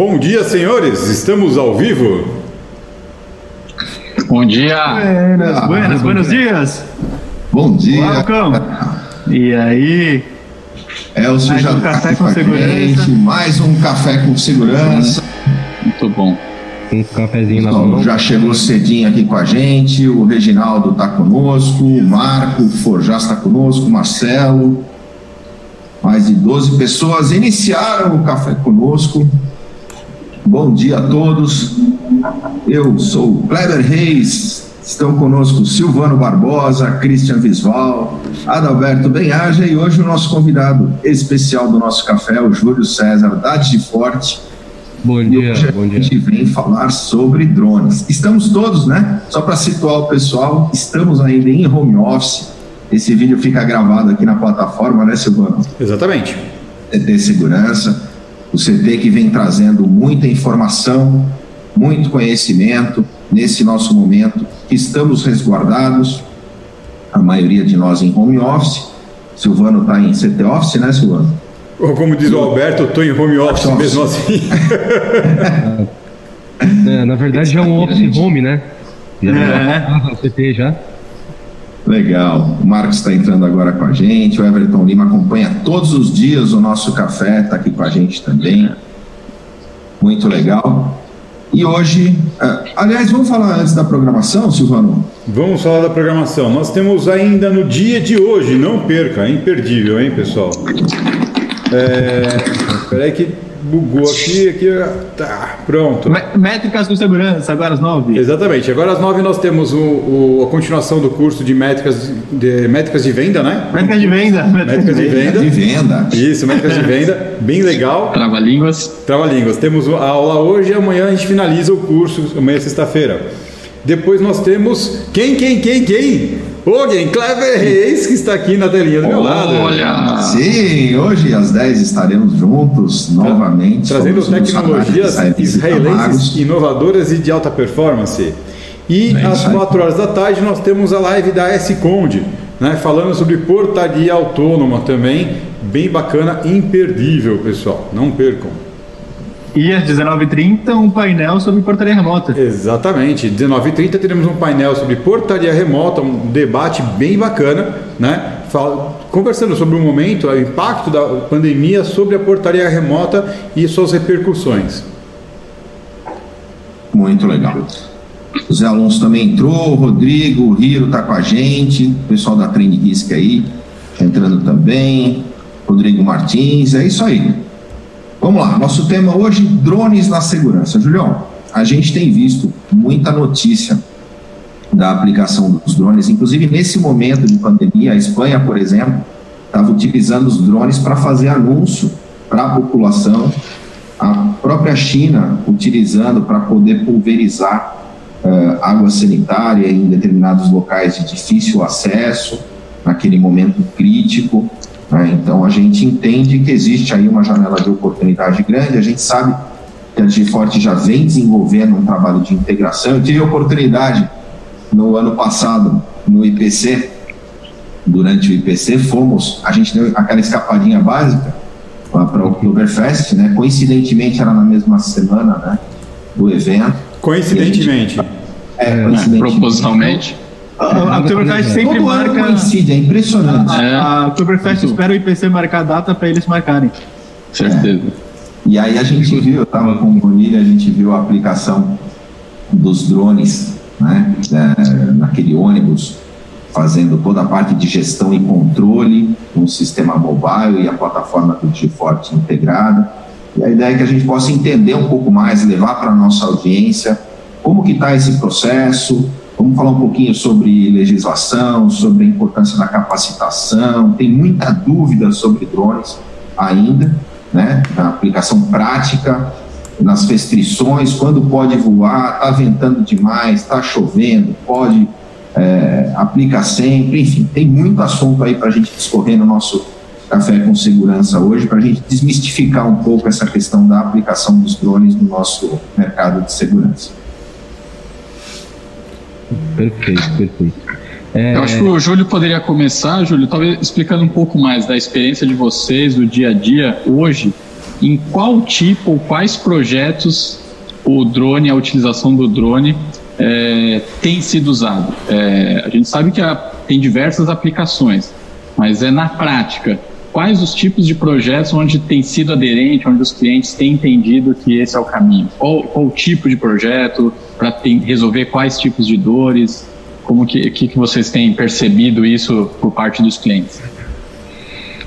Bom dia, senhores. Estamos ao vivo. Bom dia. Buenas, buenas, buenos dias. Bom dia. Welcome. E aí? Elcio Mais já um café com segurança. gente, mais um café com segurança. Muito bom. Um cafezinho na mão. já chegou cedinho aqui com a gente, o Reginaldo está conosco, o Marco Forjas está conosco, o Marcelo. Mais de 12 pessoas iniciaram o café conosco. Bom dia a todos. Eu sou o Kleber Reis. Estão conosco Silvano Barbosa, Christian Visval, Adalberto Benhaja e hoje o nosso convidado especial do nosso café, o Júlio César da Forte. Bom dia, hoje bom a dia. gente vem falar sobre drones. Estamos todos, né? Só para situar o pessoal, estamos ainda em home office. Esse vídeo fica gravado aqui na plataforma, né, Silvano? Exatamente. CT Segurança. O CT que vem trazendo muita informação, muito conhecimento nesse nosso momento. Estamos resguardados, a maioria de nós em home office. Silvano está em CT Office, né, Silvano? Ou como diz o Alberto, eu tô em home office Office. mesmo assim. É, na verdade já é um office home, né? Já É. no CT já. Legal. O Marcos está entrando agora com a gente. O Everton Lima acompanha todos os dias o nosso café, está aqui com a gente também. Muito legal. E hoje, ah, aliás, vamos falar antes da programação, Silvano? Vamos falar da programação. Nós temos ainda no dia de hoje, não perca, é imperdível, hein, pessoal? É... Peraí que bugou aqui, aqui, tá, pronto. Mé- Métricas com segurança, agora às nove. Exatamente. Agora às nove nós temos o, o- a continuação do curso de métricas de, métricas de venda, né? Métricas de venda. Métricas de venda. De venda. Isso, métricas de venda, bem legal. Trava-línguas. Trava-línguas. Temos a aula hoje e amanhã a gente finaliza o curso, amanhã é sexta-feira. Depois nós temos quem, quem, quem, quem? Alguém, Clever Reis, que está aqui na telinha do meu lado. Olha. Sim, hoje às 10 estaremos juntos novamente. Trazendo tecnologias israelenses inovadoras e de alta performance. E É às isso aí. 4 horas da tarde nós temos a live da S-Conde, né, falando sobre portaria autônoma também, bem bacana, imperdível, pessoal. Não percam. E às 19h30, um painel sobre portaria remota. Exatamente. 19h30 teremos um painel sobre portaria remota, um debate bem bacana, né? Fala- Conversando sobre o momento, o impacto da pandemia sobre a portaria remota e suas repercussões. Muito legal. O Zé Alonso também entrou, o Rodrigo, o Riro está com a gente, o pessoal da Trend Risk aí, tá entrando também, Rodrigo Martins, é isso aí. Vamos lá, nosso tema hoje, drones na segurança. Julião, a gente tem visto muita notícia da aplicação dos drones, inclusive nesse momento de pandemia, a Espanha, por exemplo, estava utilizando os drones para fazer anúncio para a população, a própria China utilizando para poder pulverizar eh, água sanitária em determinados locais de difícil acesso, naquele momento crítico. Né? Então, a gente entende que existe aí uma janela de oportunidade grande, a gente sabe que a Digiforte já vem desenvolvendo um trabalho de integração. Eu tive a oportunidade no ano passado no IPC, durante o IPC, fomos, a gente deu aquela escapadinha básica para o Oktoberfest, né? Coincidentemente era na mesma semana, né? Do evento. Coincidentemente. É, coincidentemente. Propositalmente. A Oktoberfest sempre Todo ano marca. coincide, é impressionante. É. A Oktoberfest espera o IPC marcar a data para eles marcarem. Certeza. E aí a gente viu, eu estava com o Bonilha, a gente viu a aplicação dos drones, né? é, naquele ônibus, fazendo toda a parte de gestão e controle, com o sistema mobile e a plataforma do Digiforte integrada. E a ideia é que a gente possa entender um pouco mais, levar para a nossa audiência como que está esse processo, vamos falar um pouquinho sobre legislação, sobre a importância da capacitação, tem muita dúvida sobre drones ainda, né, na aplicação prática, nas restrições, quando pode voar, está ventando demais, está chovendo, pode, é, sempre, enfim, tem muito assunto aí para a gente discorrer no nosso Café com Segurança hoje, para a gente desmistificar um pouco essa questão da aplicação dos drones no nosso mercado de segurança. Perfeito, perfeito. É, Eu acho que o Júlio poderia começar, Júlio, talvez explicando um pouco mais da experiência de vocês, do dia a dia, hoje, em qual tipo ou quais projetos o drone, a utilização do drone é, tem sido usado. É, a gente sabe que tem diversas aplicações, mas é na prática. Quais os tipos de projetos onde tem sido aderente, onde os clientes têm entendido que esse é o caminho? Qual, qual o tipo de projeto para resolver quais tipos de dores? Como que, que, que vocês têm percebido isso por parte dos clientes?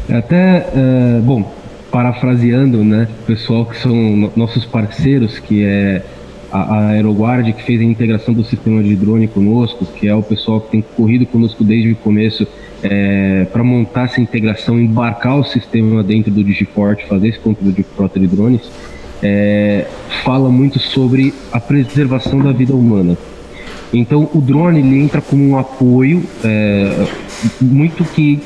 Até, uh, bom, parafraseando, né, o pessoal que são nossos parceiros, que é a, Aeroguard, que fez a integração do sistema de drone conosco, que é o pessoal que tem corrido conosco desde o começo é, para montar essa integração, embarcar o sistema dentro do Digiforte, fazer esse controle de frota de drones, é, fala muito sobre a preservação da vida humana. Então, o drone ele entra como um apoio é, muito que,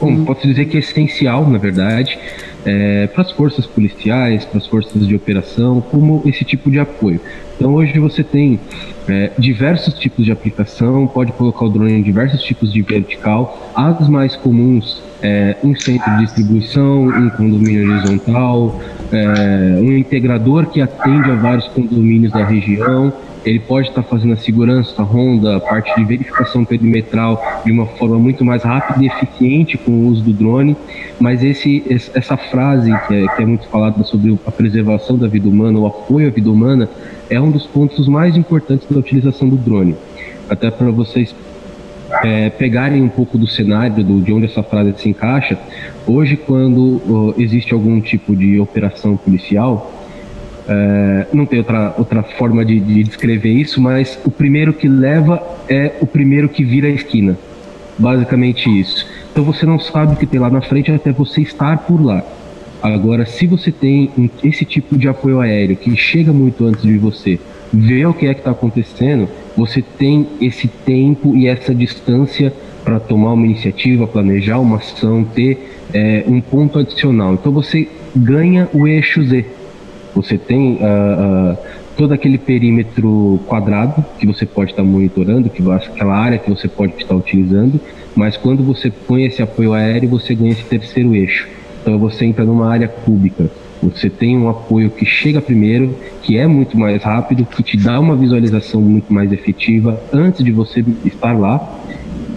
bom, posso dizer que é essencial, na verdade, é, para as forças policiais, para as forças de operação, como esse tipo de apoio. Então hoje você tem é, diversos tipos de aplicação, pode colocar o drone em diversos tipos de vertical, as mais comuns é, um centro de distribuição, um condomínio horizontal, é, um integrador que atende a vários condomínios da região, ele pode estar fazendo a segurança, a ronda, a parte de verificação perimetral de uma forma muito mais rápida e eficiente com o uso do drone, mas esse, essa frase que é, que é muito falada sobre a preservação da vida humana, o apoio à vida humana, é um dos pontos mais importantes da utilização do drone. Até para vocês é, pegarem um pouco do cenário do, de onde essa frase se encaixa, hoje quando uh, existe algum tipo de operação policial, é, não tem outra, outra forma de, de, descrever isso, mas o primeiro que leva é o primeiro que vira a esquina. Basicamente isso. Então você não sabe o que tem lá na frente até você estar por lá. Agora, se você tem esse tipo de apoio aéreo que chega muito antes de você, ver o que é que está acontecendo, você tem esse tempo e essa distância para tomar uma iniciativa, planejar uma ação, ter é, um ponto adicional. Então você ganha o eixo Z você tem uh, uh, todo aquele perímetro quadrado que você pode estar tá monitorando, que aquela área que você pode estar utilizando, mas quando você põe esse apoio aéreo, você ganha esse terceiro eixo. Então você entra numa área cúbica. Você tem um apoio que chega primeiro, que é muito mais rápido, que te dá uma visualização muito mais efetiva antes de você estar lá.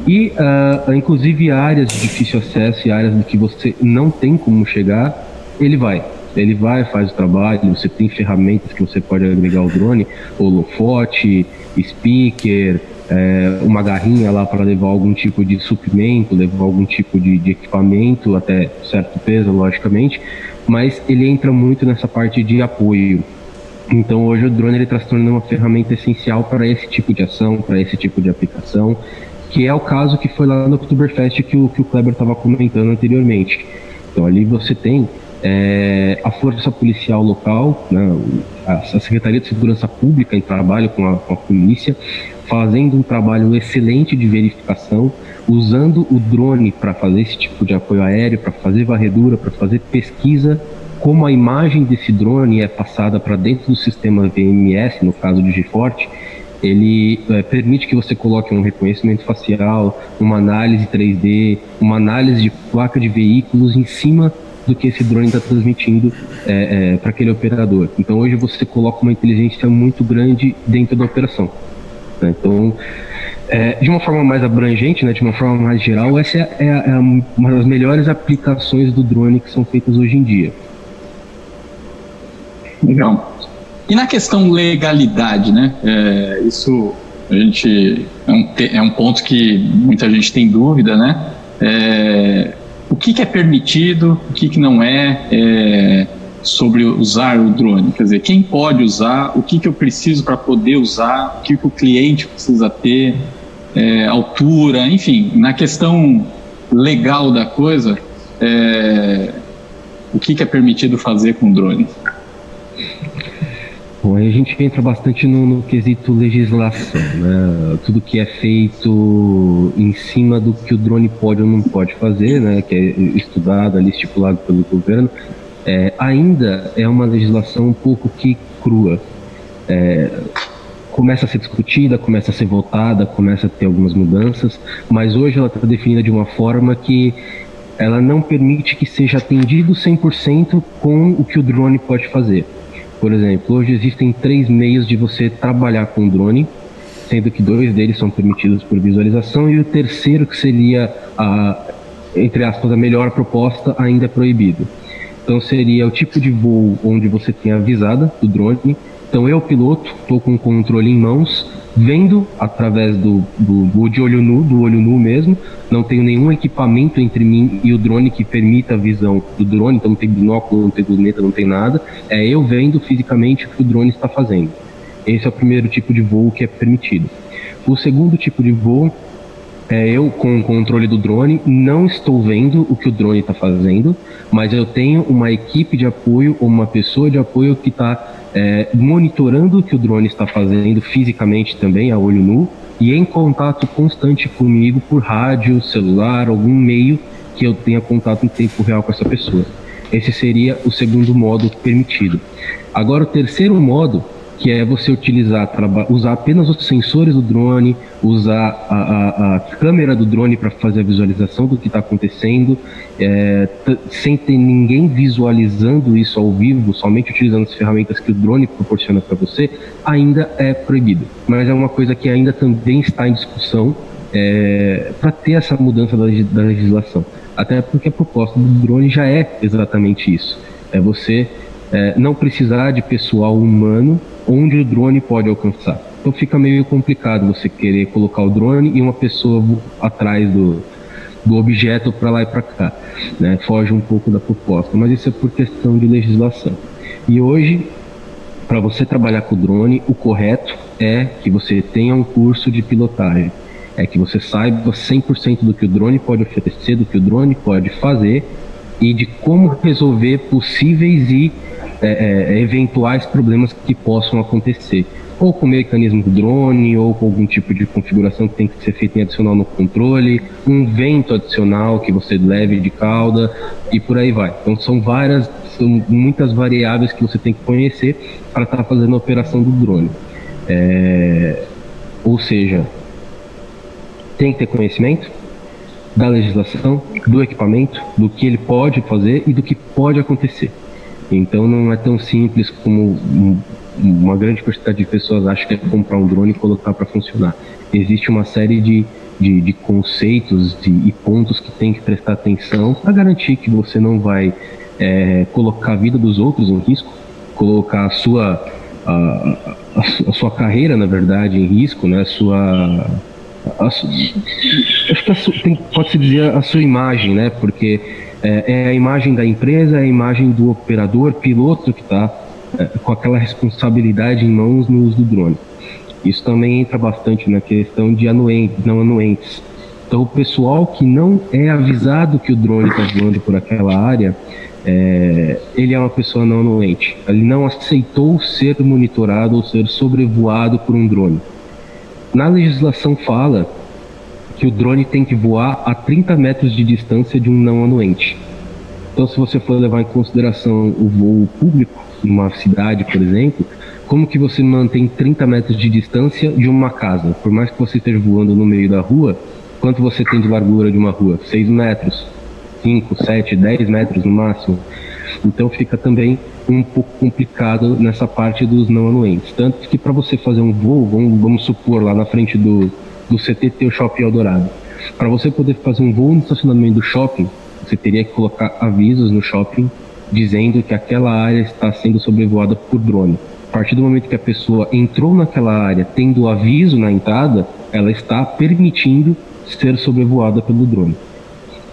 E, uh, inclusive, áreas de difícil acesso e áreas que você não tem como chegar, ele vai. Ele vai, faz o trabalho, você tem ferramentas que você pode agregar ao drone, holofote, speaker, é, uma garrinha lá para levar algum tipo de suprimento, levar algum tipo de, de, equipamento, até certo peso, logicamente, mas ele entra muito nessa parte de apoio. Então hoje o drone está se tornando uma ferramenta essencial para esse tipo de ação, para esse tipo de aplicação, que é o caso que foi lá no Oktoberfest que o, que o Kleber estava comentando anteriormente. Então ali você tem é, a força policial local, né, a, Secretaria de Segurança Pública em trabalho com a, com a polícia, fazendo um trabalho excelente de verificação, usando o drone para fazer esse tipo de apoio aéreo, para fazer varredura, para fazer pesquisa, como a imagem desse drone é passada para dentro do sistema VMS, no caso de GeForce, ele é, permite que você coloque um reconhecimento facial, uma análise 3D, uma análise de placa de veículos em cima do que esse drone está transmitindo é, é, para aquele operador. Então hoje você coloca uma inteligência muito grande dentro da operação. Né? Então, é, de uma forma mais abrangente, né, de uma forma mais geral, essa é, é, é uma das melhores aplicações do drone que são feitas hoje em dia. Legal. E na questão legalidade, né? É, isso a gente é um, é um ponto que muita gente tem dúvida, né? É, o que, que é permitido, o que, que não é, é, sobre usar o drone. Quer dizer, quem pode usar, o que, que eu preciso para poder usar, o que, que o cliente precisa ter, é, altura, enfim, na questão legal da coisa, é, o que, que é permitido fazer com drone. Bom, aí a gente entra bastante no, no, quesito legislação, né? Tudo que é feito em cima do que o drone pode ou não pode fazer, né? Que é estudado ali, estipulado pelo governo, é, ainda é uma legislação um pouco que crua. É, começa a ser discutida, começa a ser votada, começa a ter algumas mudanças, mas hoje ela está definida de uma forma que ela não permite que seja atendido 100% com o que o drone pode fazer. Por exemplo, hoje existem três meios de você trabalhar com drone, sendo que dois deles são permitidos por visualização e o terceiro, que seria a, entre aspas, a melhor proposta, ainda é proibido. Então seria o tipo de voo onde você tem a visada do drone. Então eu, piloto, estou com o controle em mãos, vendo através do, do, do, de olho nu, do olho nu mesmo. Não tenho nenhum equipamento entre mim e o drone que permita a visão do drone, então não tem binóculo, não tem luneta, não tem nada. É eu vendo fisicamente o que o drone está fazendo. Esse é o primeiro tipo de voo que é permitido. O segundo tipo de voo é eu com o controle do drone, não estou vendo o que o drone está fazendo, mas eu tenho uma equipe de apoio, uma pessoa de apoio que está é, monitorando o que o drone está fazendo fisicamente também, a olho nu, e em contato constante comigo por rádio, celular, algum meio que eu tenha contato em tempo real com essa pessoa. Esse seria o segundo modo permitido. Agora, o terceiro modo que é você utilizar, usar apenas os sensores do drone, usar a, a, a câmera do drone para fazer a visualização do que está acontecendo, é, sem ter ninguém visualizando isso ao vivo, somente utilizando as ferramentas que o drone proporciona para você, ainda é proibido. Mas é uma coisa que ainda também está em discussão é, para ter essa mudança da, da legislação. Até porque a proposta do drone já é exatamente isso. É você é, não precisar de pessoal humano onde o drone pode alcançar. Então fica meio complicado você querer colocar o drone e uma pessoa atrás do, do objeto para lá e para cá. Né? Foge um pouco da proposta, mas isso é por questão de legislação. E hoje, para você trabalhar com o drone, o correto é que você tenha um curso de pilotagem. É que você saiba 100% do que o drone pode oferecer, do que o drone pode fazer e de como resolver possíveis e é, é, eventuais problemas que possam acontecer. Ou com o mecanismo do drone, ou com algum tipo de configuração que tem que ser feita em adicional no controle, um vento adicional que você leve de cauda e por aí vai. Então são várias, são muitas variáveis que você tem que conhecer para estar tá fazendo a operação do drone. É, ou seja, tem que ter conhecimento da legislação, do equipamento, do que ele pode fazer e do que pode acontecer. Então não é tão simples como uma grande quantidade de pessoas acha que é comprar um drone e colocar para funcionar. Existe uma série de, de, de conceitos de, e pontos que tem que prestar atenção para garantir que você não vai é, colocar a vida dos outros em risco, colocar a sua, a, a, sua carreira, na verdade, em risco, né? a sua acho que pode-se dizer a sua imagem, né? Porque é, é, a imagem da empresa, é a imagem do operador, piloto que está é, com aquela responsabilidade em mãos no uso do drone. Isso também entra bastante na questão de anuentes, não anuentes. Então, o pessoal que não é avisado que o drone está voando por aquela área, é, ele é uma pessoa não anuente. Ele não aceitou ser monitorado ou ser sobrevoado por um drone. Na legislação fala que o drone tem que voar a 30 metros de distância de um não anuente. Então, se você for levar em consideração o voo público, numa cidade, por exemplo, como que você mantém 30 metros de distância de uma casa? Por mais que você esteja voando no meio da rua, quanto você tem de largura de uma rua? 6 metros, 5, 7, 10 metros no máximo. Então fica também um pouco complicado nessa parte dos não anuentes. Tanto que para você fazer um voo, vamos, vamos supor lá na frente do, do CTT o Shopping Eldorado. Para você poder fazer um voo no estacionamento do shopping, você teria que colocar avisos no shopping dizendo que aquela área está sendo sobrevoada por drone. A partir do momento que a pessoa entrou naquela área tendo aviso na entrada, ela está permitindo ser sobrevoada pelo drone.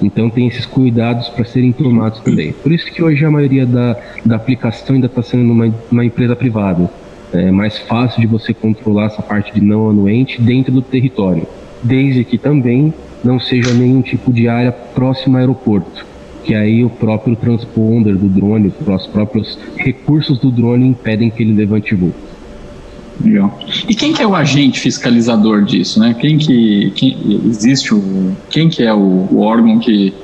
Então tem esses cuidados para serem tomados também. Por isso que hoje a maioria da, da aplicação ainda está sendo uma, uma empresa privada é mais fácil de você controlar essa parte de não anuente dentro do território, desde que também não seja nenhum tipo de área próxima ao aeroporto, que aí o próprio transponder do drone, os próprios recursos do drone impedem que ele levante voo. Legal. E quem que é o agente fiscalizador disso, né? Quem que quem, existe o quem que é o, o órgão que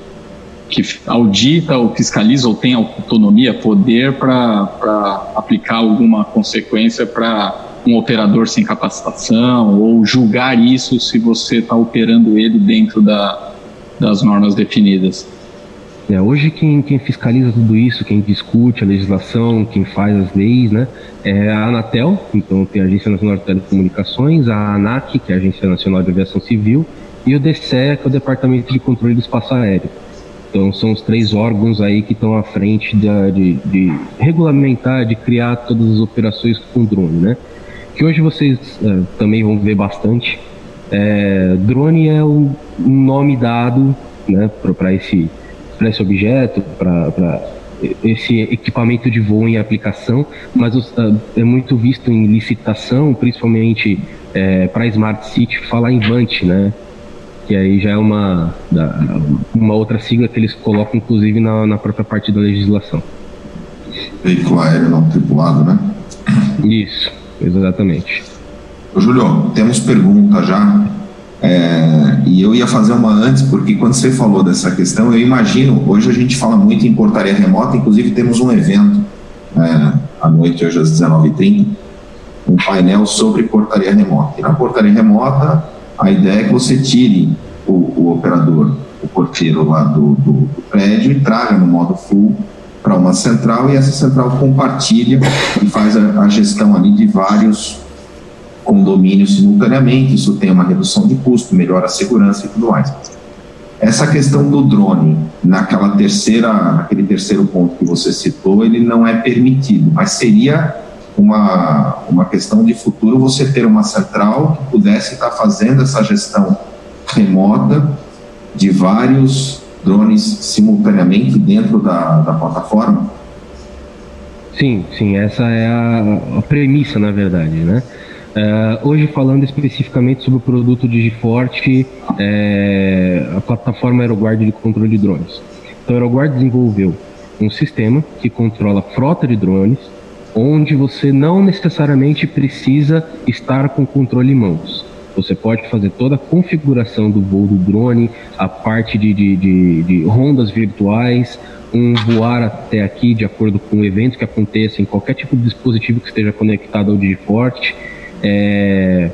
que audita ou fiscaliza ou tem autonomia, poder para aplicar alguma consequência para um operador sem capacitação ou julgar isso se você está operando ele dentro da, das normas definidas? É, hoje quem, quem, fiscaliza tudo isso, quem discute a legislação, quem faz as leis, né, é a Anatel, então tem a Agência Nacional de Telecomunicações, a ANAC, que é a Agência Nacional de Aviação Civil, e o DCE, que é o Departamento de Controle do Espaço Aéreo. Então são os três órgãos aí que estão à frente de, de, de, regulamentar, de criar todas as operações com drone, né? Que hoje vocês é, também vão ver bastante. É, drone é um, nome dado né, para esse esse objeto, para esse equipamento de voo em aplicação, mas uh, é muito visto em licitação, principalmente é, para Smart City, falar em VANT, né? Que aí já é uma, uma outra sigla que eles colocam, inclusive, na, na própria parte da legislação. Veículo aéreo não tripulado, né? Isso, exatamente. Ô, Júlio, temos pergunta já é, e eu ia fazer uma antes, porque quando você falou dessa questão, eu imagino, hoje a gente fala muito em portaria remota, inclusive temos um evento é, à noite, hoje às 19h30, um painel sobre portaria remota. E na portaria remota, a ideia é que você tire o, o operador, o porteiro lá do, do, do prédio e traga no modo full para uma central e essa central compartilha e faz a, a gestão ali de vários condomínios simultaneamente, isso tem uma redução de custo, melhora a segurança e tudo mais. Essa questão do drone, naquela terceira, naquele terceiro ponto que você citou, ele não é permitido, mas seria uma, uma questão de futuro você ter uma central que pudesse estar fazendo essa gestão remota de vários drones simultaneamente dentro da, da plataforma? Sim, sim, essa é a, a premissa, na verdade, né? Uh, hoje falando especificamente sobre o produto Digiforte, é, a plataforma AeroGuard de controle de drones. Então, a AeroGuard desenvolveu um sistema que controla frota de drones, onde você não necessariamente precisa estar com o controle em mãos. Você pode fazer toda a configuração do voo do drone, a parte de, de, de, de rondas virtuais, um voar até aqui de acordo com o evento que aconteça em qualquer tipo de dispositivo que esteja conectado ao Digiforte é,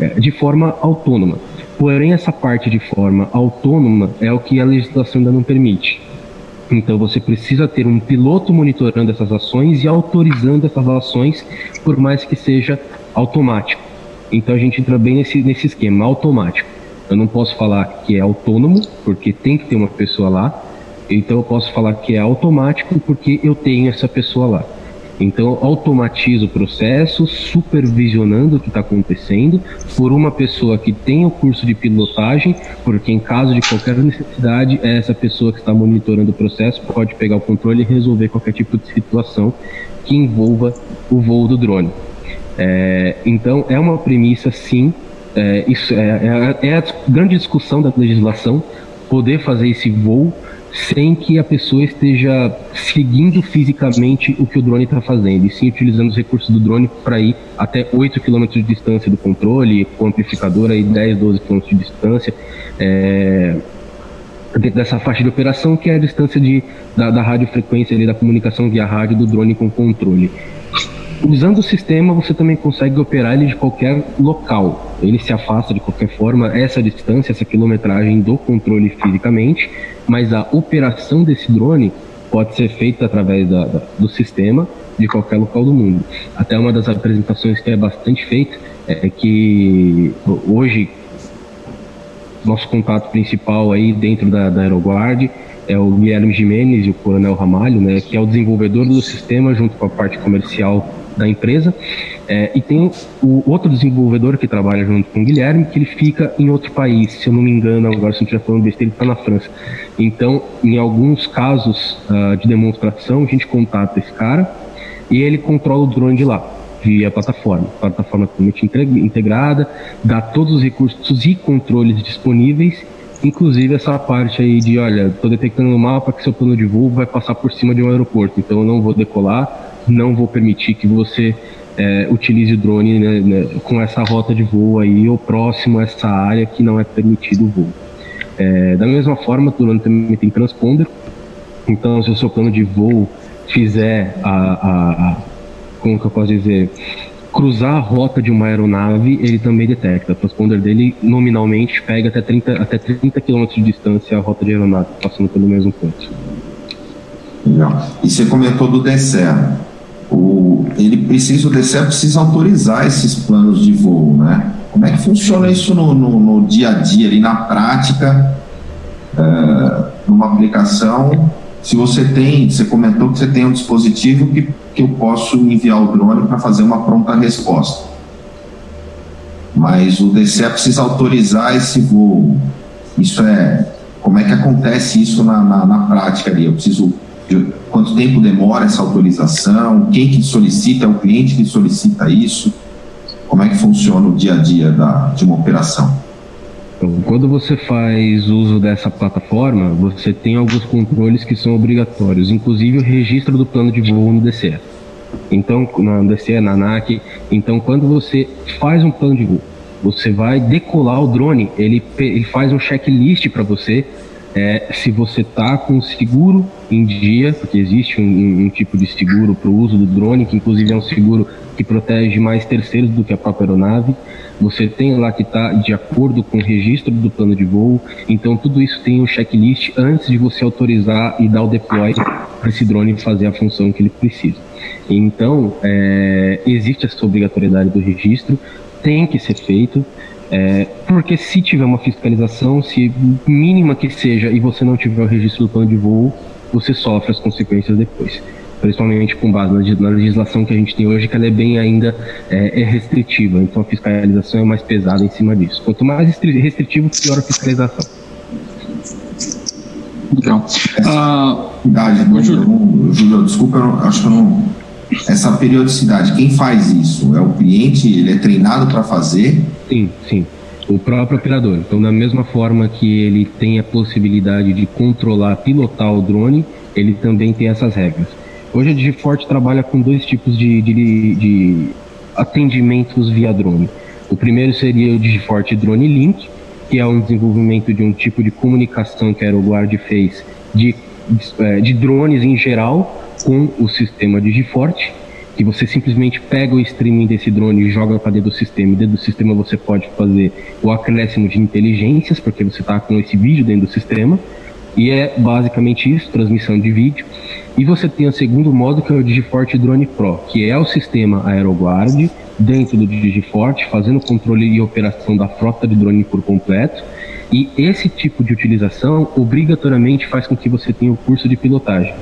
é, de forma autônoma. Porém, essa parte de forma autônoma é o que a legislação ainda não permite. Então, você precisa ter um piloto monitorando essas ações e autorizando essas ações, por mais que seja automático. Então, a gente entra bem nesse, nesse esquema automático. Eu não posso falar que é autônomo, porque tem que ter uma pessoa lá. Então, eu posso falar que é automático, porque eu tenho essa pessoa lá. Então, automatiza o processo, supervisionando o que está acontecendo por uma pessoa que tem o curso de pilotagem, porque em caso de qualquer necessidade, é essa pessoa que está monitorando o processo pode pegar o controle e resolver qualquer tipo de situação que envolva o voo do drone. É, então, é uma premissa, sim. É, isso é, é, é a grande discussão da legislação poder fazer esse voo sem que a pessoa esteja seguindo fisicamente o que o drone está fazendo, e sim utilizando os recursos do drone para ir até 8 km de distância do controle, com amplificador aí 10, 12 km de distância, é, dentro dessa faixa de operação que é a distância de, da, da radiofrequência ali, da comunicação via rádio do drone com o controle. Usando o sistema, você também consegue operar ele de qualquer local. Ele se afasta de qualquer forma essa distância, essa quilometragem do controle fisicamente, mas a operação desse drone pode ser feita através da, da, do sistema de qualquer local do mundo. Até uma das apresentações que é bastante feita é que hoje nosso contato principal aí dentro da, da AeroGuard é o Guilherme Jimenez e o Coronel Ramalho, né, que é o desenvolvedor do sistema junto com a parte comercial da empresa. É, e tem o outro desenvolvedor que trabalha junto com o Guilherme, que ele fica em outro país, se eu não me engano, agora se não estiver falando besteira, ele está na França. Então, em alguns casos uh, de demonstração, a gente contata esse cara e ele controla o drone de lá, via plataforma. Plataforma totalmente integrada, dá todos os recursos e controles disponíveis Inclusive essa parte aí de, olha, estou detectando no mapa que seu plano de voo vai passar por cima de um aeroporto, então eu não vou decolar, não vou permitir que você é, utilize o drone né, né, com essa rota de voo aí ou próximo a essa área que não é permitido o voo. É, da mesma forma, o drone também tem transponder, então se o seu plano de voo fizer a, a, a como que eu posso dizer, cruzar a rota de uma aeronave, ele também detecta. O transponder dele nominalmente pega até 30, até 30 km de distância a rota de aeronave, passando pelo mesmo ponto. Legal. E você comentou do DCE. O, ele precisa, o DCE precisa autorizar esses planos de voo, né? Como é que funciona isso no, no, no dia a dia, ali na prática, é, numa aplicação? Se você tem, você comentou que você tem um dispositivo que, que eu posso enviar o drone para fazer uma pronta resposta. Mas o DCE precisa autorizar esse voo. Isso é. Como é que acontece isso na, na, na prática ali? Eu preciso quanto tempo demora essa autorização, quem que solicita, é o cliente que solicita isso, como é que funciona o dia a dia da, de uma operação? Então, quando você faz uso dessa plataforma, você tem alguns controles que são obrigatórios, inclusive o registro do plano de voo no DCE. Então, na DCE, na ANAC, então quando você faz um plano de voo, você vai decolar o drone, ele, ele faz um checklist para você é, se você está com seguro em dia, porque existe um, um tipo de seguro para o uso do drone, que inclusive é um seguro que protege mais terceiros do que a própria aeronave. Você tem lá que está de acordo com o registro do plano de voo. Então tudo isso tem um checklist antes de você autorizar e dar o deploy para esse drone fazer a função que ele precisa. Então é, existe essa obrigatoriedade do registro, tem que ser feito. É, porque se tiver uma fiscalização, se mínima que seja, e você não tiver o registro do plano de voo, você sofre as consequências depois. Principalmente com base na legislação que a gente tem hoje, que ela é bem ainda é, é restritiva. Então a fiscalização é mais pesada em cima disso. Quanto mais restritivo, pior a fiscalização. Então, uh, idade, Júlio, desculpa, eu acho que eu não. Essa periodicidade, quem faz isso? É o cliente? Ele é treinado para fazer? Sim, sim. O próprio operador. Então, da mesma forma que ele tem a possibilidade de controlar, pilotar o drone, ele também tem essas regras. Hoje a Digiforte trabalha com dois tipos de, de, de atendimentos via drone. O primeiro seria o Digiforte Drone Link, que é um desenvolvimento de um tipo de comunicação que a AeroGuard fez de, é, de drones em geral com o sistema Digiforte que você simplesmente pega o streaming desse drone e joga para dentro do sistema. E dentro do sistema você pode fazer o acréscimo de inteligências, porque você está com esse vídeo dentro do sistema. E é basicamente isso, transmissão de vídeo. E você tem o segundo modo, que é o Digiforte Drone Pro, que é o sistema AeroGuard dentro do Digiforte, fazendo controle e operação da frota de drone por completo. E esse tipo de utilização obrigatoriamente faz com que você tenha o curso de pilotagem.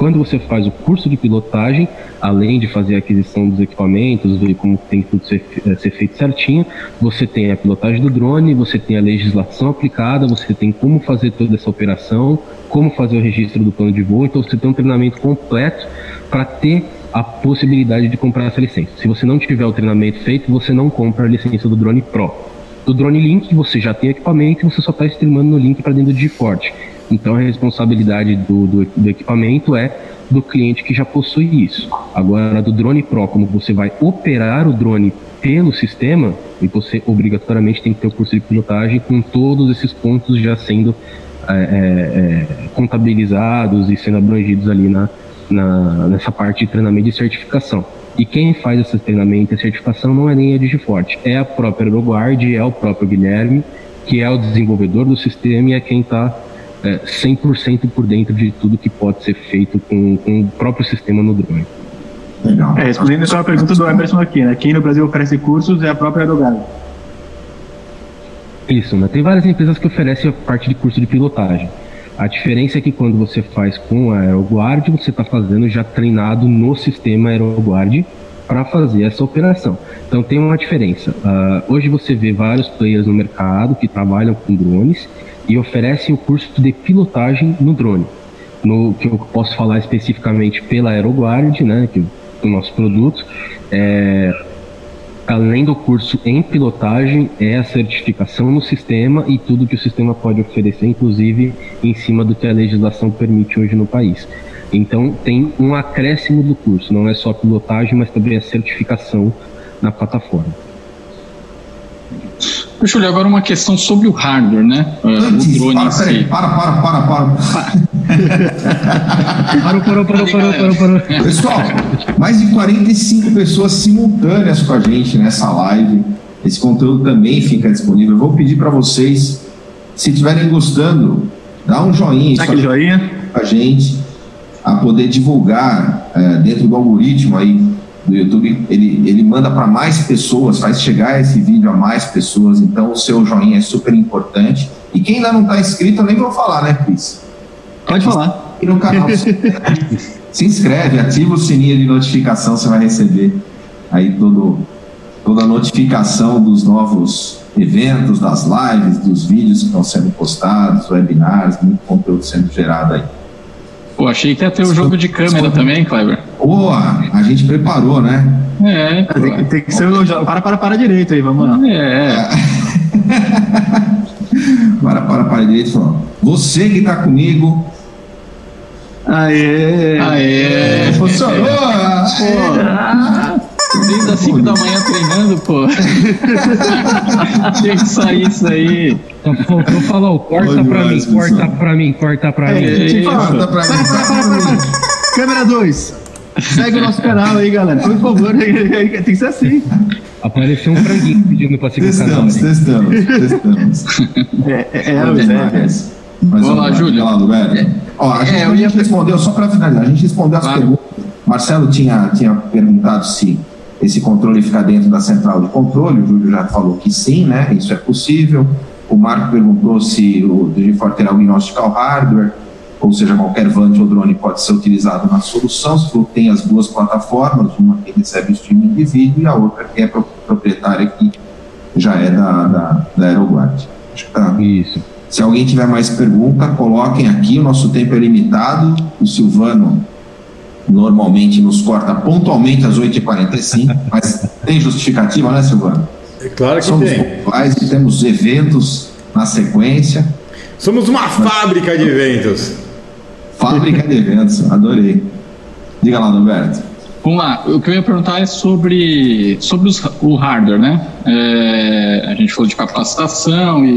Quando você faz o curso de pilotagem, além de fazer a aquisição dos equipamentos, ver como tem tudo ser, eh, ser feito certinho, você tem a pilotagem do drone, você tem a legislação aplicada, você tem como fazer toda essa operação, como fazer o registro do plano de voo, então você tem um treinamento completo para ter a possibilidade de comprar essa licença. Se você não tiver o treinamento feito, você não compra a licença do drone Pro. Do drone Link, você já tem equipamento e você só está streamando no link para dentro do GeForce. Então a responsabilidade do, do, do, equipamento é do cliente que já possui isso. Agora, do drone Pro, como você vai operar o drone pelo sistema, e você obrigatoriamente tem que ter o curso de pilotagem com todos esses pontos já sendo é, é, é, contabilizados e sendo abrangidos ali na, na, nessa parte de treinamento e certificação. E quem faz esse treinamento e certificação não é nem a Digiforte, é a própria AeroGuard, é o próprio Guilherme, que é o desenvolvedor do sistema e é quem está é, 100% por dentro de tudo que pode ser feito com, com o próprio sistema no drone. Legal. É, respondendo só a pergunta do Emerson aqui, né? Quem no Brasil oferece cursos é a própria Aerogado. Isso, né? Tem várias empresas que oferecem a parte de curso de pilotagem. A diferença é que quando você faz com a AeroGuard, você está fazendo já treinado no sistema AeroGuard para fazer essa operação. Então tem uma diferença. Uh, hoje você vê vários players no mercado que trabalham com drones e oferecem o curso de pilotagem no drone. No que eu posso falar especificamente pela AeroGuard, né, que é o nosso produto, é, além do curso em pilotagem, é a certificação no sistema e tudo que o sistema pode oferecer, inclusive em cima do que a legislação permite hoje no país. Então tem um acréscimo do curso, não é só pilotagem, mas também a certificação na plataforma. Júlio, agora uma questão sobre o hardware, né? Antes, o drone para, peraí, para, para, para, para. parou, parou, parou, parou, parou, parou. Pessoal, mais de 45 pessoas simultâneas com a gente nessa live. Esse conteúdo também fica disponível. Eu vou pedir para vocês, se estiverem gostando, dá um joinha. Dá aquele joinha. A gente. a poder divulgar é, dentro do algoritmo aí do YouTube, ele, ele manda para mais pessoas, faz chegar esse vídeo a mais pessoas, então o seu joinha é super importante. E quem ainda não está inscrito, eu nem vou falar, né, Cris? Pode falar. E no canal, se inscreve, ativa o sininho de notificação, você vai receber aí todo, toda a notificação dos novos eventos, das lives, dos vídeos que estão sendo postados, webinars, muito conteúdo sendo gerado aí. Pô, achei que ia ter o um jogo de câmera também, Kleber. Pô, a gente preparou, né? É, tem, tem, que ser o. Para, para, para direito aí, vamos lá. É. para, para, para direito. Você que está comigo. Aê! Aê! Funcionou! Pô. Desde as 5 da manhã treinando, pô. Tinha que sair isso aí. Faltou falar o corta pra mim, corta pra mim, corta pra É, mim. Corta pra mim. Câmera 2. Segue o nosso canal aí, galera. Por favor, tem que ser assim. Apareceu um franguinho pedindo pra seguir o canal. Testamos, aí. testamos, testamos. É, é, é, Luiz, é. Mas, mas Vamos lá, Júlio. Lá, Roberto. Ó, a gente, É, a eu ia- gente respondeu, só para finalizar, a gente respondeu as Claro. perguntas. Marcelo tinha, tinha perguntado se esse controle fica dentro da central de controle, o Júlio já falou que sim, né? Isso é possível. O Marco perguntou se o DigiFort terá o diagnostical hardware, ou seja, qualquer VANT ou drone pode ser utilizado na solução. Se for, tem as duas plataformas, uma que recebe o streaming de vídeo e a outra que é pro- proprietária que já é da, da, da Aeroguard. Tá, Isso. se alguém tiver mais pergunta, coloquem aqui. O nosso tempo é limitado. O Silvano normalmente nos corta pontualmente às 8h45, mas tem justificativa, né, Silvano? É claro que Somos tem. pontuais e temos eventos na sequência. Somos uma fábrica de eventos. Fábrica de eventos, adorei. Diga lá, Norberto. Vamos lá, o que eu ia perguntar é sobre, sobre os- o hardware, né? É, a gente falou de capacitação e,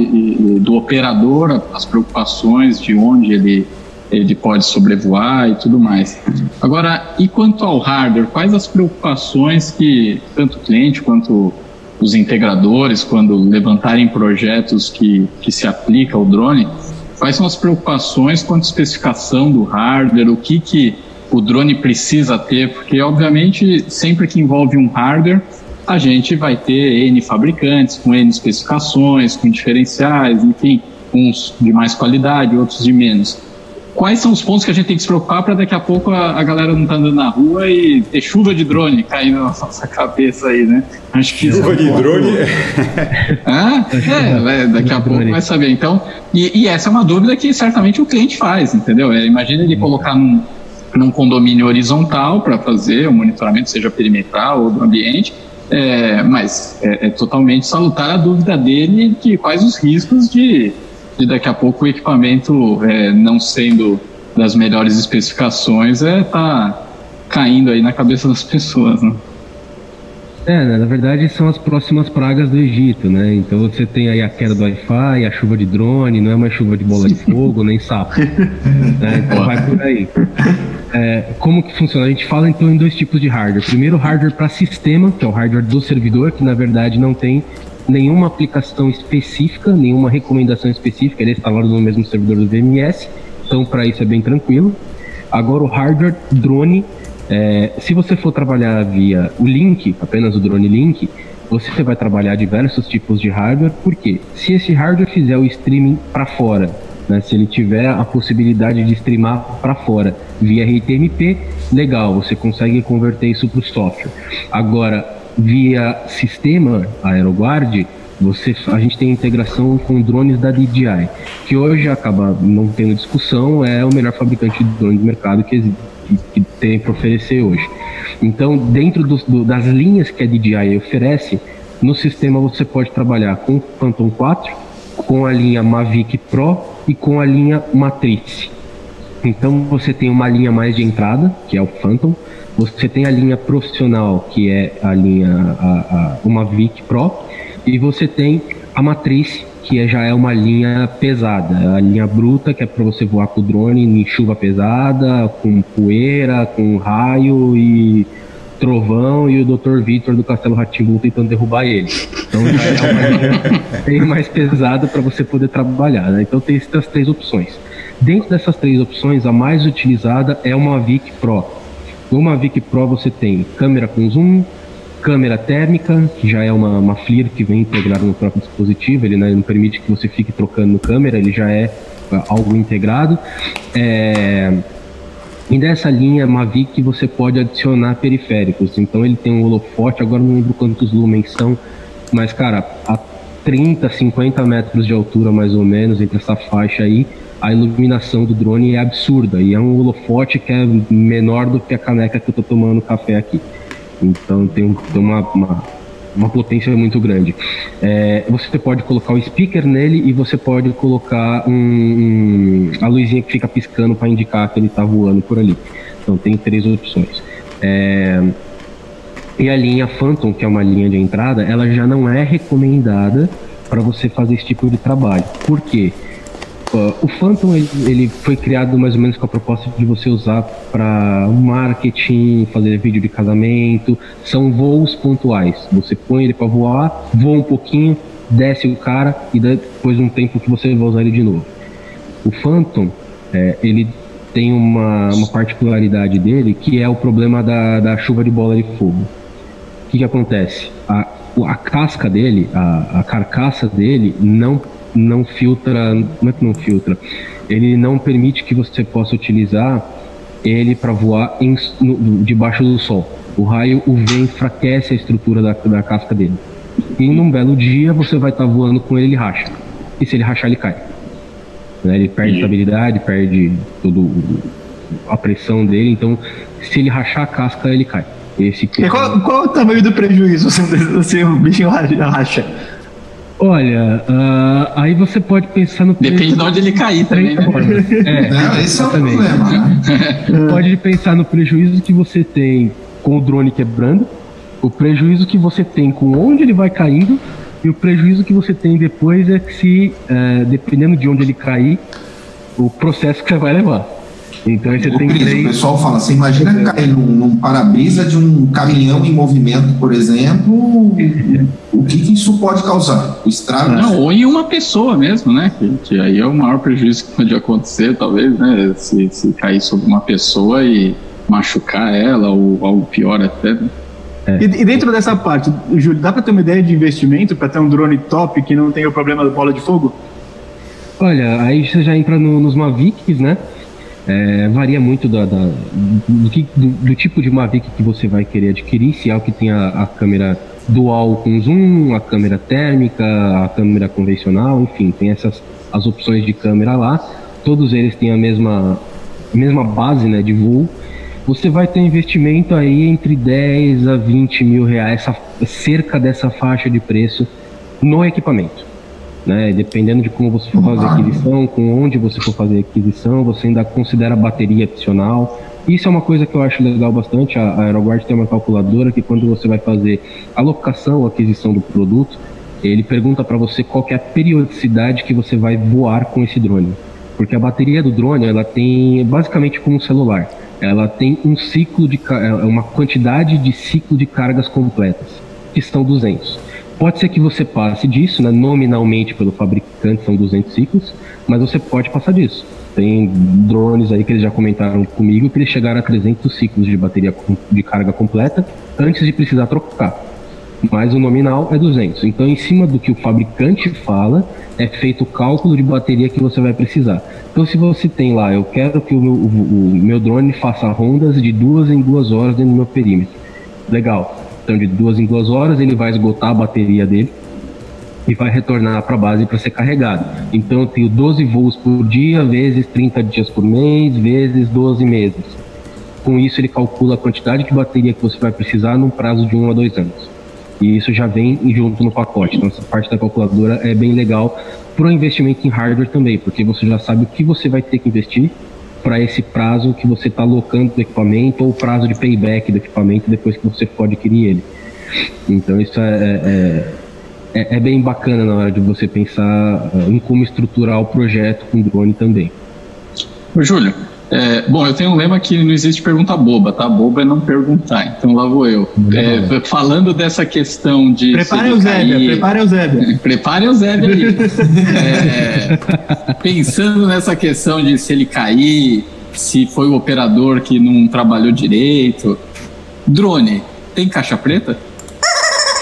e- do operador, as preocupações de onde ele, ele pode sobrevoar e tudo mais. Agora, e quanto ao hardware, quais as preocupações que tanto o cliente quanto os integradores, quando levantarem projetos que, que se aplica ao drone, quais são as preocupações quanto à especificação do hardware, o que, que o drone precisa ter, porque obviamente sempre que envolve um hardware, a gente vai ter N fabricantes, com N especificações, com diferenciais, enfim, uns de mais qualidade, outros de menos. Quais são os pontos que a gente tem que se preocupar para daqui a pouco a, a galera não tá andando na rua e ter chuva de drone caindo na nossa cabeça aí, né? Acho que é Chuva um de drone. ah, é, daqui a pouco vai saber. Então, e, e essa é uma dúvida que certamente o cliente faz, entendeu? É, imagina ele colocar num, num condomínio horizontal para fazer o monitoramento, seja perimetral ou do ambiente, é, mas é, é totalmente salutar a dúvida dele de quais os riscos de, de daqui a pouco o equipamento é, não sendo das melhores especificações é tá caindo aí na cabeça das pessoas, né? É, né, na verdade são as próximas pragas do Egito, né? Então você tem aí a queda do Wi-Fi, a chuva de drone, não é uma chuva de bola de fogo, nem sapo. né? Então vai por aí. É, como que funciona? A gente fala então em dois tipos de hardware. Primeiro, hardware para sistema, que é o hardware do servidor, que na verdade não tem nenhuma aplicação específica, nenhuma recomendação específica, ele é instalado no mesmo servidor do VMS, então para isso é bem tranquilo. Agora o hardware drone, é, se você for trabalhar via o link, apenas o drone link, você vai trabalhar diversos tipos de hardware, porque se esse hardware fizer o streaming para fora, né, se ele tiver a possibilidade de streamar para fora via RTMP, legal, você consegue converter isso para o software. Agora, via sistema AeroGuard, você, a gente tem integração com drones da DJI, que hoje acaba não tendo discussão, é o melhor fabricante de drone do mercado que, que, que tem para oferecer hoje. Então, dentro dos- do- das linhas que a DJI oferece, no sistema você pode trabalhar com o Phantom 4, com a linha Mavic Pro e com a linha Matrix. Então você tem uma linha mais de entrada, que é o Phantom. Você tem a linha profissional, que é a linha a, a, o Mavic Pro, e você tem a Matriz, que é- já é uma linha pesada, a linha bruta, que é para você voar com o drone em chuva pesada, com poeira, com raio e Trovão e o Dr. Vitor do Castelo Ratimbu tentando derrubar ele. Então já é uma linha bem mais pesada para você poder trabalhar. Né? Então tem essas três opções. Dentro dessas três opções, a mais utilizada é uma Mavic Pro. No Mavic Pro você tem câmera com zoom, câmera térmica, que já é uma, uma FLIR que vem integrada no próprio dispositivo, ele né, não permite que você fique trocando câmera, ele já é, é algo integrado. É, e nessa linha Mavic você pode adicionar periféricos. Então ele tem um holofote, agora não lembro quantos lumens são, mas cara, a 30, 50 metros de altura mais ou menos entre essa faixa aí, a iluminação do drone é absurda e é um holofote que é menor do que a caneca que eu estou tomando café aqui. Então tem, tem uma, uma, uma, potência muito grande. É, você pode colocar o speaker nele e você pode colocar um, um, a luzinha que fica piscando para indicar que ele está voando por ali. Então tem três opções. É, e a linha Phantom, que é uma linha de entrada, ela já não é recomendada para você fazer esse tipo de trabalho. Por quê? Uh, o Phantom ele, ele, foi criado mais ou menos com a proposta de você usar para marketing, fazer vídeo de casamento. São voos pontuais. Você põe ele para voar, voa um pouquinho, desce o cara e depois de um tempo que você vai usar ele de novo. O Phantom é, ele tem uma, uma particularidade dele que é o problema da, da chuva de bola de fogo. O que, que acontece? A, a casca dele, a, a carcaça dele não não filtra, como é que não filtra? Ele não permite que você possa utilizar ele para voar em, no, debaixo do sol. O raio UV enfraquece a estrutura da, da casca dele. E num belo dia você vai estar tá voando com ele, ele racha. E se ele rachar, ele cai. Né? Ele perde estabilidade, perde toda a pressão dele. Então, se ele rachar a casca, ele cai. Esse qual, qual, o tamanho do prejuízo se, se o bichinho racha? Olha, uh, aí você pode pensar no preço. Depende de onde ele cair também, né? É, Não, esse é o problema. Né? pode pensar no prejuízo que você tem com o drone quebrando, o prejuízo que você tem com onde ele vai caindo, e o prejuízo que você tem depois é que se, uh, dependendo de onde ele cair, o processo que você vai levar. Então você tem Cris, três... O pessoal fala, você imagina cair num, num para-brisa de um caminhão em movimento, por exemplo, o que, que isso pode causar? O estrago? Não, ou em uma pessoa mesmo, né? Que, aí é o maior prejuízo que pode acontecer, talvez, né? Se, se cair sobre uma pessoa e machucar ela, ou algo pior até, né? É. E, e, dentro dessa parte, Júlio, dá para ter uma ideia de investimento para ter um drone top que não tenha o problema da bola de fogo? Olha, aí você já entra no, nos Mavics, né? É, varia muito da, da do, do, do, tipo de Mavic que você vai querer adquirir, se é o que tem a, a, câmera dual com zoom, a câmera térmica, a câmera convencional, enfim, tem essas as opções de câmera lá. Todos eles têm a mesma, a mesma base né, de voo. Você vai ter investimento aí entre 10 a 20 mil reais, essa, cerca dessa faixa de preço no equipamento. Né? Dependendo de como você for fazer aquisição, com onde você for fazer aquisição, você ainda considera bateria adicional. Isso é uma coisa que eu acho legal bastante. A AeroGuard tem uma calculadora que quando você vai fazer alocação ou aquisição do produto, ele pergunta para você qual é a periodicidade que você vai voar com esse drone. Porque a bateria do drone, ela tem basicamente como um celular. Ela tem um ciclo de é uma quantidade de ciclo de cargas completas, que são 200. Pode ser que você passe disso, né? nominalmente pelo fabricante são 200 ciclos, mas você pode passar disso. Tem drones aí que eles já comentaram comigo que eles chegaram a 300 ciclos de bateria de carga completa antes de precisar trocar. Mas o nominal é 200. Então, em cima do que o fabricante fala, é feito o cálculo de bateria que você vai precisar. Então, se você tem lá, eu quero que o meu, o, o meu drone faça rondas de duas em duas horas dentro do meu perímetro. Legal. Então, de duas em duas horas, ele vai esgotar a bateria dele e vai retornar para a base para ser carregado. Então, eu tenho 12 voos por dia, vezes 30 dias por mês, vezes 12 meses. Com isso, ele calcula a quantidade de bateria que você vai precisar num prazo de um a dois anos. E isso já vem junto no pacote. Então, essa parte da calculadora é bem legal para o investimento em hardware também, porque você já sabe o que você vai ter que investir para esse prazo que você está alocando do equipamento ou o prazo de payback do equipamento depois que você pode adquirir ele. Então isso é, é, é, é bem bacana na hora de você pensar em como estruturar o projeto com drone também. Júlio, É, bom, eu tenho um lema que não existe pergunta boba, tá? Boba é não perguntar, então lá vou eu. É, falando dessa questão de. Prepare o Zébia, prepare o Zébia. prepare o Zébia ali. é, pensando nessa questão de se ele cair, se foi o operador que não trabalhou direito. Drone, tem caixa preta?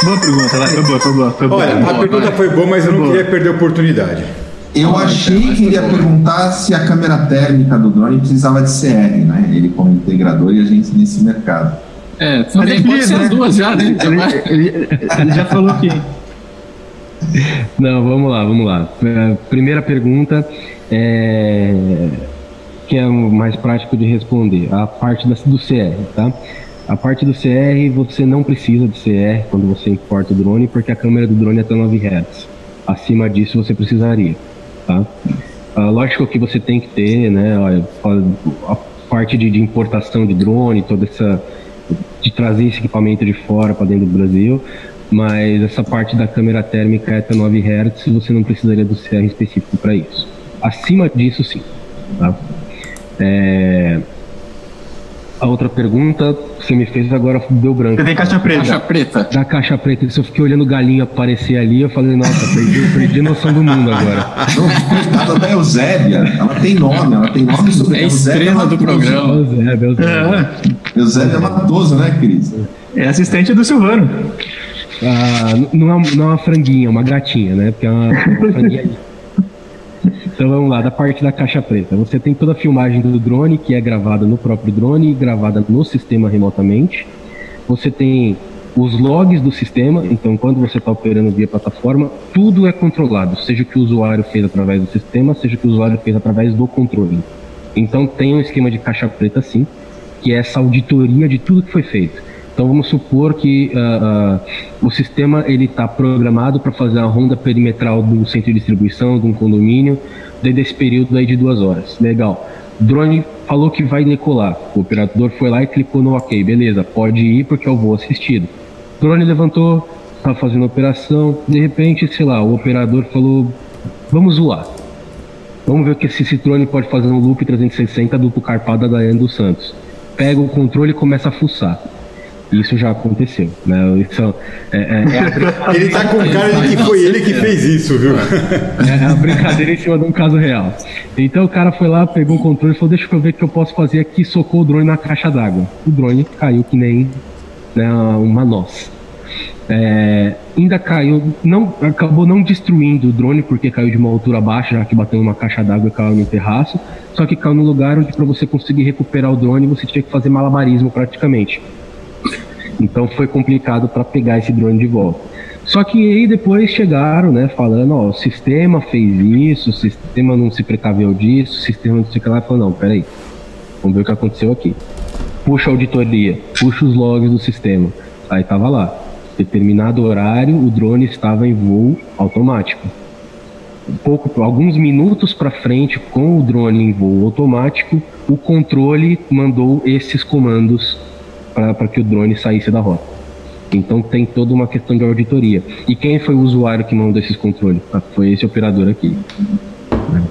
Boa pergunta, vai, foi boa, foi boa. Foi boa. Olha, a pergunta vai. foi boa, mas eu não queria perder a oportunidade. Eu achei que ele ia perguntar se a câmera térmica do drone precisava de CR, né? Ele como integrador e a gente nesse mercado. É, também Mas pode ele ser né? as duas já, né? Ele, ele- ele já falou que. Não, vamos lá, vamos lá. É, Primeira pergunta, é, que é o mais prático de responder, a parte da- do CR, tá? A parte do CR, você não precisa de CR quando você importa o drone, porque a câmera do drone é até 9 Hz. Acima disso, você precisaria, tá? Ah, lógico que você tem que ter, né, a, a parte de, de importação de drone, toda essa de trazer esse equipamento de fora para dentro do Brasil, mas essa parte da câmera térmica até 9 Hz você não precisaria do CR específico para isso. Acima disso, sim. Tá? É, A outra pergunta que você me fez agora deu branco. Você tem caixa preta. Caixa preta. Da caixa preta, se eu fiquei olhando o galinho aparecer ali, eu falei, nossa, perdi, perdi a noção do mundo agora. Coitada da Eusébia, ela tem nome, ela tem nome sobre É Eusébia estrela do programa. É, Deus é. É, Eusébia Matoso, né, Cris? é assistente do Silvano. Ah, não, é, uma- não é uma franguinha, é uma gatinha, né? Porque é uma, uma franguinha. Então vamos lá, da parte da caixa preta. Você tem toda a filmagem do drone, que é gravada no próprio drone e gravada no sistema remotamente. Você tem os logs do sistema, então quando você está operando via plataforma, tudo é controlado, seja o que o usuário fez através do sistema, seja o que o usuário fez através do controle. Então tem um esquema de caixa preta sim, que é essa auditoria de tudo que foi feito. Então vamos supor que ah, ah, o sistema ele está programado para fazer a ronda perimetral do centro de distribuição, de um condomínio, dentro desse período aí de duas horas. Legal. Drone falou que vai decolar. O operador foi lá e clicou no OK, beleza, pode ir porque o voo assistido. Drone levantou, está fazendo a operação, de repente, sei lá, o operador falou, vamos voar. Vamos ver o que esse esse drone pode fazer no loop 360 duplo carpada da Ana dos Santos. Pega o controle e começa a fuçar. Isso já aconteceu, né? Isso é, é- é Ele tá com cara de que foi ele que fez isso, viu? é a brincadeira em cima de um caso real. Então o cara foi lá, pegou o controle e falou: Deixa eu ver o que eu posso fazer aqui. Socou o drone na caixa d'água. O drone caiu que nem né, uma noz. É, ainda caiu, não, acabou não destruindo o drone porque caiu de uma altura baixa, já que bateu numa caixa d'água e caiu no terraço. Só que caiu no lugar onde para você conseguir recuperar o drone você tinha que fazer malabarismo praticamente. Então foi complicado para pegar esse drone de volta. Só que aí depois chegaram, né, falando, ó, o sistema fez isso, o sistema não se precaveu disso, o sistema não sei o que lá, falou, não, peraí, vamos ver o que aconteceu aqui. Puxa a auditoria, puxa os logs do sistema. Aí tava lá, determinado horário, o drone estava em voo automático. Um pouco, alguns minutos para frente, com o drone em voo automático, o controle mandou esses comandos para que o drone saísse da rota. Então tem toda uma questão de auditoria. E quem foi o usuário que mandou esses controles? Ah, Foi esse operador aqui.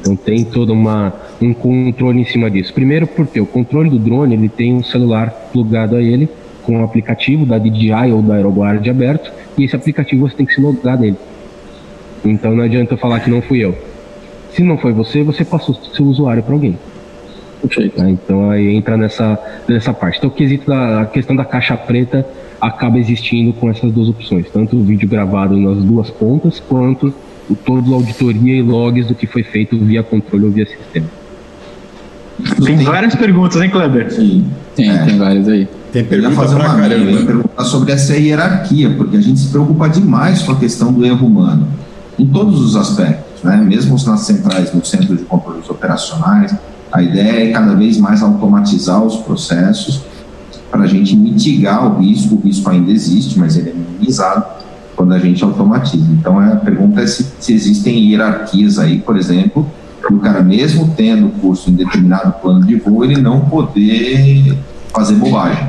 Então tem todo uma, um controle em cima disso. Primeiro porque o controle do drone ele tem um celular plugado a ele com um aplicativo da DJI ou da AeroGuard aberto e esse aplicativo você tem que se logar nele. Então não adianta eu falar que não fui eu. Se não foi você, você passou seu usuário para alguém. Perfeito. Tá? Então aí entra nessa, nessa parte. Então o quesito da a questão da caixa preta acaba existindo com essas duas opções, tanto o vídeo gravado nas duas pontas, quanto o todo a auditoria e logs do que foi feito via controle ou via sistema. Tem várias perguntas, hein, Kleber? Sim. Tem, É. tem vários aí. Tem pergunta fazer uma amiga, eu ia caramba. perguntar sobre essa hierarquia, porque a gente se preocupa demais com a questão do erro humano, em todos os aspectos, né? mesmo nas centrais, no centro de controles operacionais, a ideia é cada vez mais automatizar os processos para a gente mitigar o risco, o risco ainda existe, mas ele é minimizado quando a gente automatiza. Então a pergunta é se, se existem hierarquias aí, por exemplo, o cara mesmo tendo curso em determinado plano de voo, ele não poder fazer bobagem.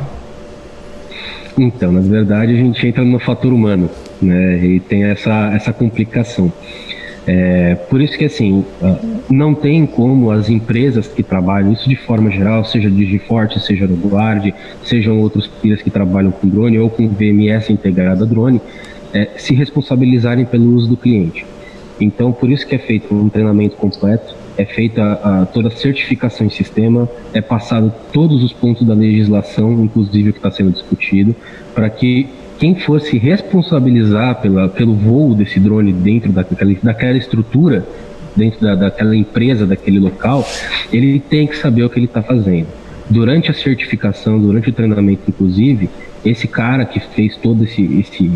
Então, na verdade, a gente entra no fator humano, né? E tem essa, essa complicação. É, por isso que assim, ah, não tem como as empresas que trabalham isso de forma geral, seja Digiforte, seja Guard, sejam outros players que trabalham com drone ou com VMS integrado a drone, é, se responsabilizarem pelo uso do cliente. Então, por isso que é feito um treinamento completo, é feita a, toda a certificação em sistema, é passado todos os pontos da legislação, inclusive o que está sendo discutido, para que quem fosse responsabilizar pela, pelo voo desse drone dentro daquela, daquela estrutura, dentro da, daquela empresa, daquele local, ele tem que saber o que ele está fazendo. Durante a certificação, durante o treinamento, inclusive, esse cara que fez todo esse, esse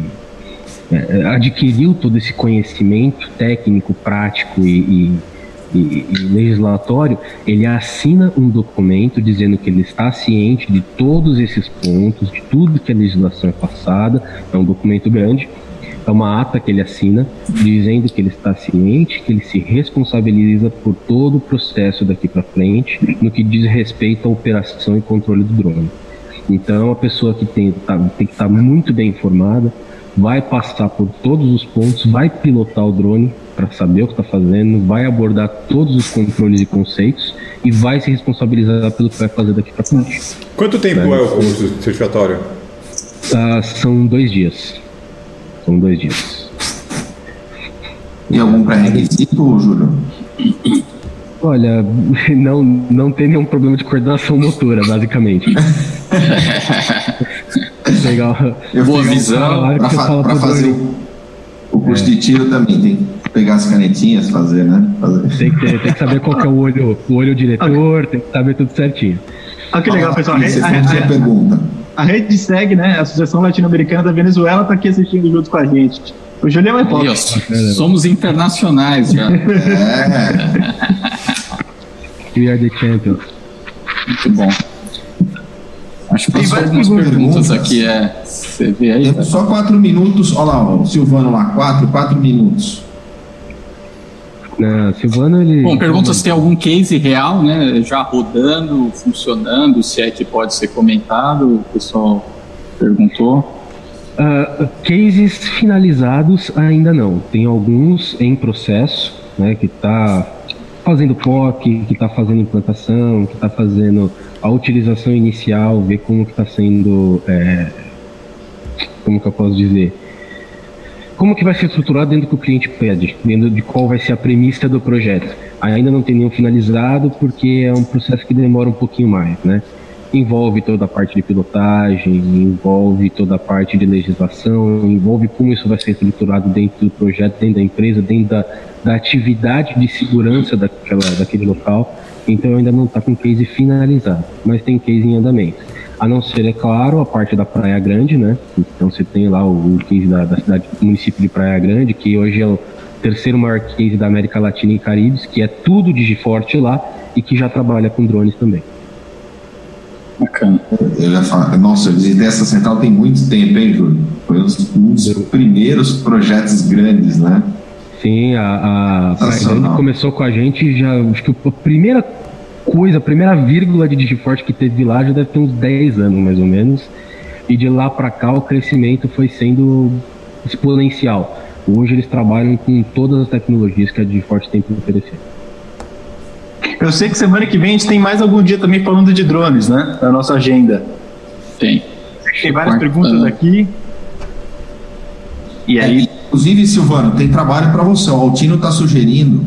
é, adquiriu todo esse conhecimento técnico, prático e, e e, e legislatório, ele assina um documento dizendo que ele está ciente de todos esses pontos, de tudo que a legislação é passada, é um documento grande, é uma ata que ele assina dizendo que ele está ciente, que ele se responsabiliza por todo o processo daqui para frente no que diz respeito à operação e controle do drone. Então, é uma pessoa que tem, tá, tem que estar muito bem informada, vai passar por todos os pontos, vai pilotar o drone para saber o que está fazendo, vai abordar todos os controles e conceitos e vai se responsabilizar pelo que vai fazer daqui para frente. Quanto tempo é, é o curso certificatório? Ah, são dois dias. São dois dias. E algum pré-requisito, Júlio? Olha, não, não tem nenhum problema de coordenação motora, basicamente. Legal. Eu Boa visão. Para fa fazer o, o curso é. de tiro também tem pegar as canetinhas, fazer, né? Fazer. Tem, que, tem que saber qual que é o olho, o olho diretor, tem que saber tudo certinho. Olha que legal, pessoal. Você a, a, a, pergunta. a rede segue, né? A Associação Latino-Americana da Venezuela está aqui assistindo junto com a gente. O Julião é pop. Somos internacionais já. é. We are the champions. Muito bom. Acho que tem várias perguntas, perguntas, aqui. É, você vê aí? Tá? Só quatro minutos. Olha lá, o Silvano lá, quatro, quatro minutos. Silvano, ele. Bom, pergunta se tem algum case real, né? Já rodando, funcionando, se é que pode ser comentado. O pessoal perguntou. Uh, cases finalizados ainda não. Tem alguns em processo, né? Que está fazendo POC, que está fazendo implantação, que está fazendo a utilização inicial, ver como que está sendo, é, como que eu posso dizer, como que vai ser estruturado dentro do que o cliente pede, dentro de qual vai ser a premissa do projeto. Ainda não tem nenhum finalizado porque é um processo que demora um pouquinho mais, né? Envolve toda a parte de pilotagem, envolve toda a parte de legislação, envolve como isso vai ser estruturado dentro do projeto, dentro da empresa, dentro da, da atividade de segurança daquela, daquele local. Então ainda não está com case finalizado, mas tem case em andamento. A não ser, é claro, a parte da Praia Grande, né? Então você tem lá o, case da, da cidade, município de Praia Grande, que hoje é o terceiro maior case da América Latina e Caribe, que é tudo Digiforte lá e que já trabalha com drones também. Bacana. Eu já falo, nossa, dessa central tem muito tempo, hein, Júlio? Foi um dos primeiros projetos grandes, né? Sim, a, a Praia Grande começou com a gente já. Acho que a primeira coisa, a primeira vírgula de Digiforte que teve lá já deve ter uns 10 anos, mais ou menos. E de lá para cá o crescimento foi sendo exponencial. Hoje eles trabalham com todas as tecnologias que a Digiforte tem para oferecer. Eu sei que semana que vem a gente tem mais algum dia também falando de drones, né? Na nossa agenda. Tem. Tem várias perguntas aqui. E aí? É, inclusive, Silvano, tem trabalho para você. O Altino está sugerindo.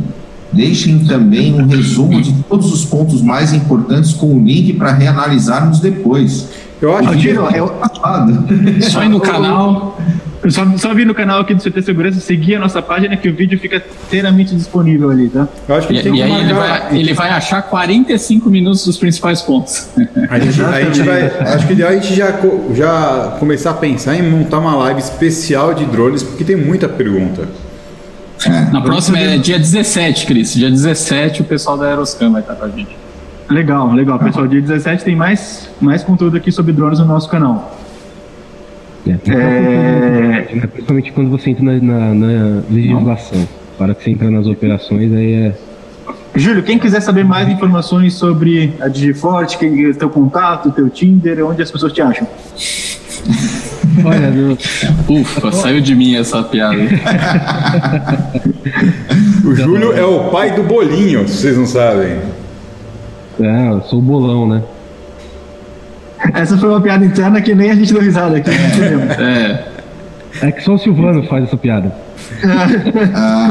Deixem também um resumo de todos os pontos mais importantes com o link para reanalisarmos depois. Eu acho que. Eu, eu, só ir no canal. Só, só vi no canal aqui do CT Segurança, seguir a nossa página que o vídeo fica inteiramente disponível ali, tá? Eu acho que e, tem e aí ele vai, ele vai achar 45 minutos dos principais pontos. A gente, a gente vai. Acho que ideal a gente já, já começar a pensar em montar uma live especial de drones, porque tem muita pergunta. É, Na próxima é dia 17, Cris. Dia 17 o pessoal da Aeroscan vai estar com a gente. Legal, legal. Pessoal, dia 17 tem mais, mais conteúdo aqui sobre drones no nosso canal. É, é... Né? Principalmente quando você entra na, na, na legislação. Para que você entra nas operações, aí é. Júlio, quem quiser saber mais informações sobre a Digiforte, quem teu contato, teu Tinder, onde as pessoas te acham? Olha. Ufa, saiu de mim essa piada. o Júlio é o pai do bolinho, se vocês não sabem. É, eu sou o bolão, né? Essa foi uma piada interna que nem a gente deu risada aqui. É. É que só o Silvano faz essa piada.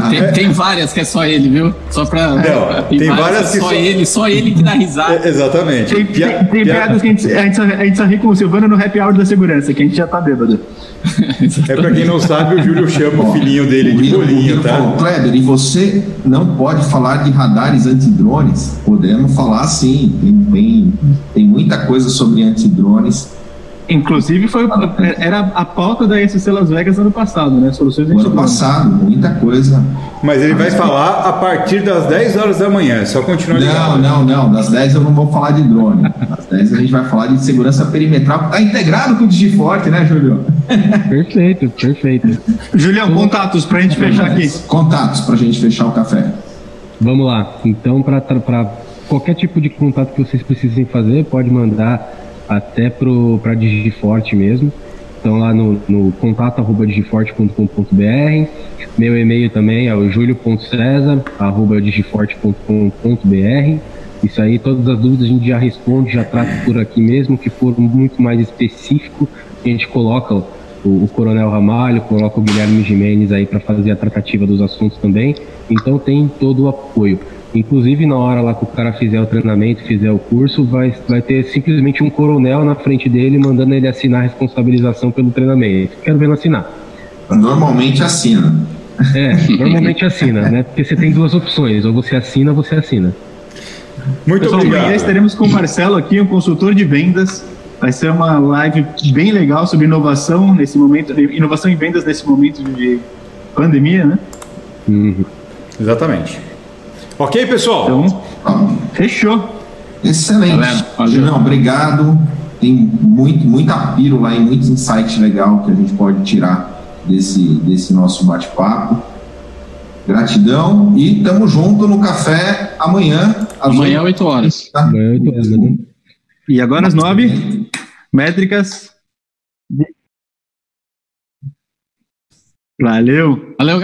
tem, tem, várias que é só ele, viu? Só pra. Não, tem, tem várias, que só, só ele, só ele que dá risada. É, exatamente. Tem, Pia, tem, tem piadas que a gente, a, gente, a gente só ri com o Silvano no happy hour da segurança, que a gente já tá bêbado. é pra quem não sabe, o Júlio chama o filhinho dele de bolinho, tá? Falou, Kleber, e você não pode falar de radares antidrones? Podemos falar sim, tem, tem, tem muita coisa sobre antidrones Inclusive, foi, era a pauta da SC Las Vegas ano passado, né? Soluções Ano passado, muita coisa. Mas ele vai falar a partir das 10 horas da manhã, só continuar ligado. Não, não, não. Das 10 eu não vou falar de drone. Das 10 a gente vai falar de segurança perimetral. Tá integrado com o Digiforte, né, Júlio? Perfeito, perfeito. Julião, contatos pra gente fechar aqui. Contatos pra gente fechar o café. Vamos lá. Então, para qualquer tipo de contato que vocês precisem fazer, pode mandar até para Digiforte mesmo. Então lá no, no contato.digiforte.com.br. Meu e-mail também é o julio.cesar.digiforte.com.br. Isso aí, todas as dúvidas a gente já responde, já trata por aqui mesmo, que for muito mais específico, a gente coloca o, o Coronel Ramalho, coloca o Guilherme Jimenez aí para fazer a tratativa dos assuntos também. Então tem todo o apoio. Inclusive, na hora lá que o cara fizer o treinamento, fizer o curso, vai, vai ter simplesmente um coronel na frente dele mandando ele assinar a responsabilização pelo treinamento. Quero ver ele assinar. Normalmente assina. É, normalmente assina, né? Porque você tem duas opções, ou você assina ou você assina. Muito Pessoal, obrigado. Amanhã estaremos com o Marcelo aqui, um consultor de vendas. Vai ser uma live bem legal sobre inovação nesse momento, inovação em vendas nesse momento de pandemia, né? Uhum. Exatamente. Ok, pessoal? Então, fechou. Excelente. Não, obrigado. Tem muito, muita pílula e muitos insights legal que a gente pode tirar desse, desse nosso bate-papo. Gratidão e tamo junto no café amanhã. Amanhã, 8 horas. Tá? Amanhã, 8 horas. Né? E agora às 9, métricas. Valeu. Valeu,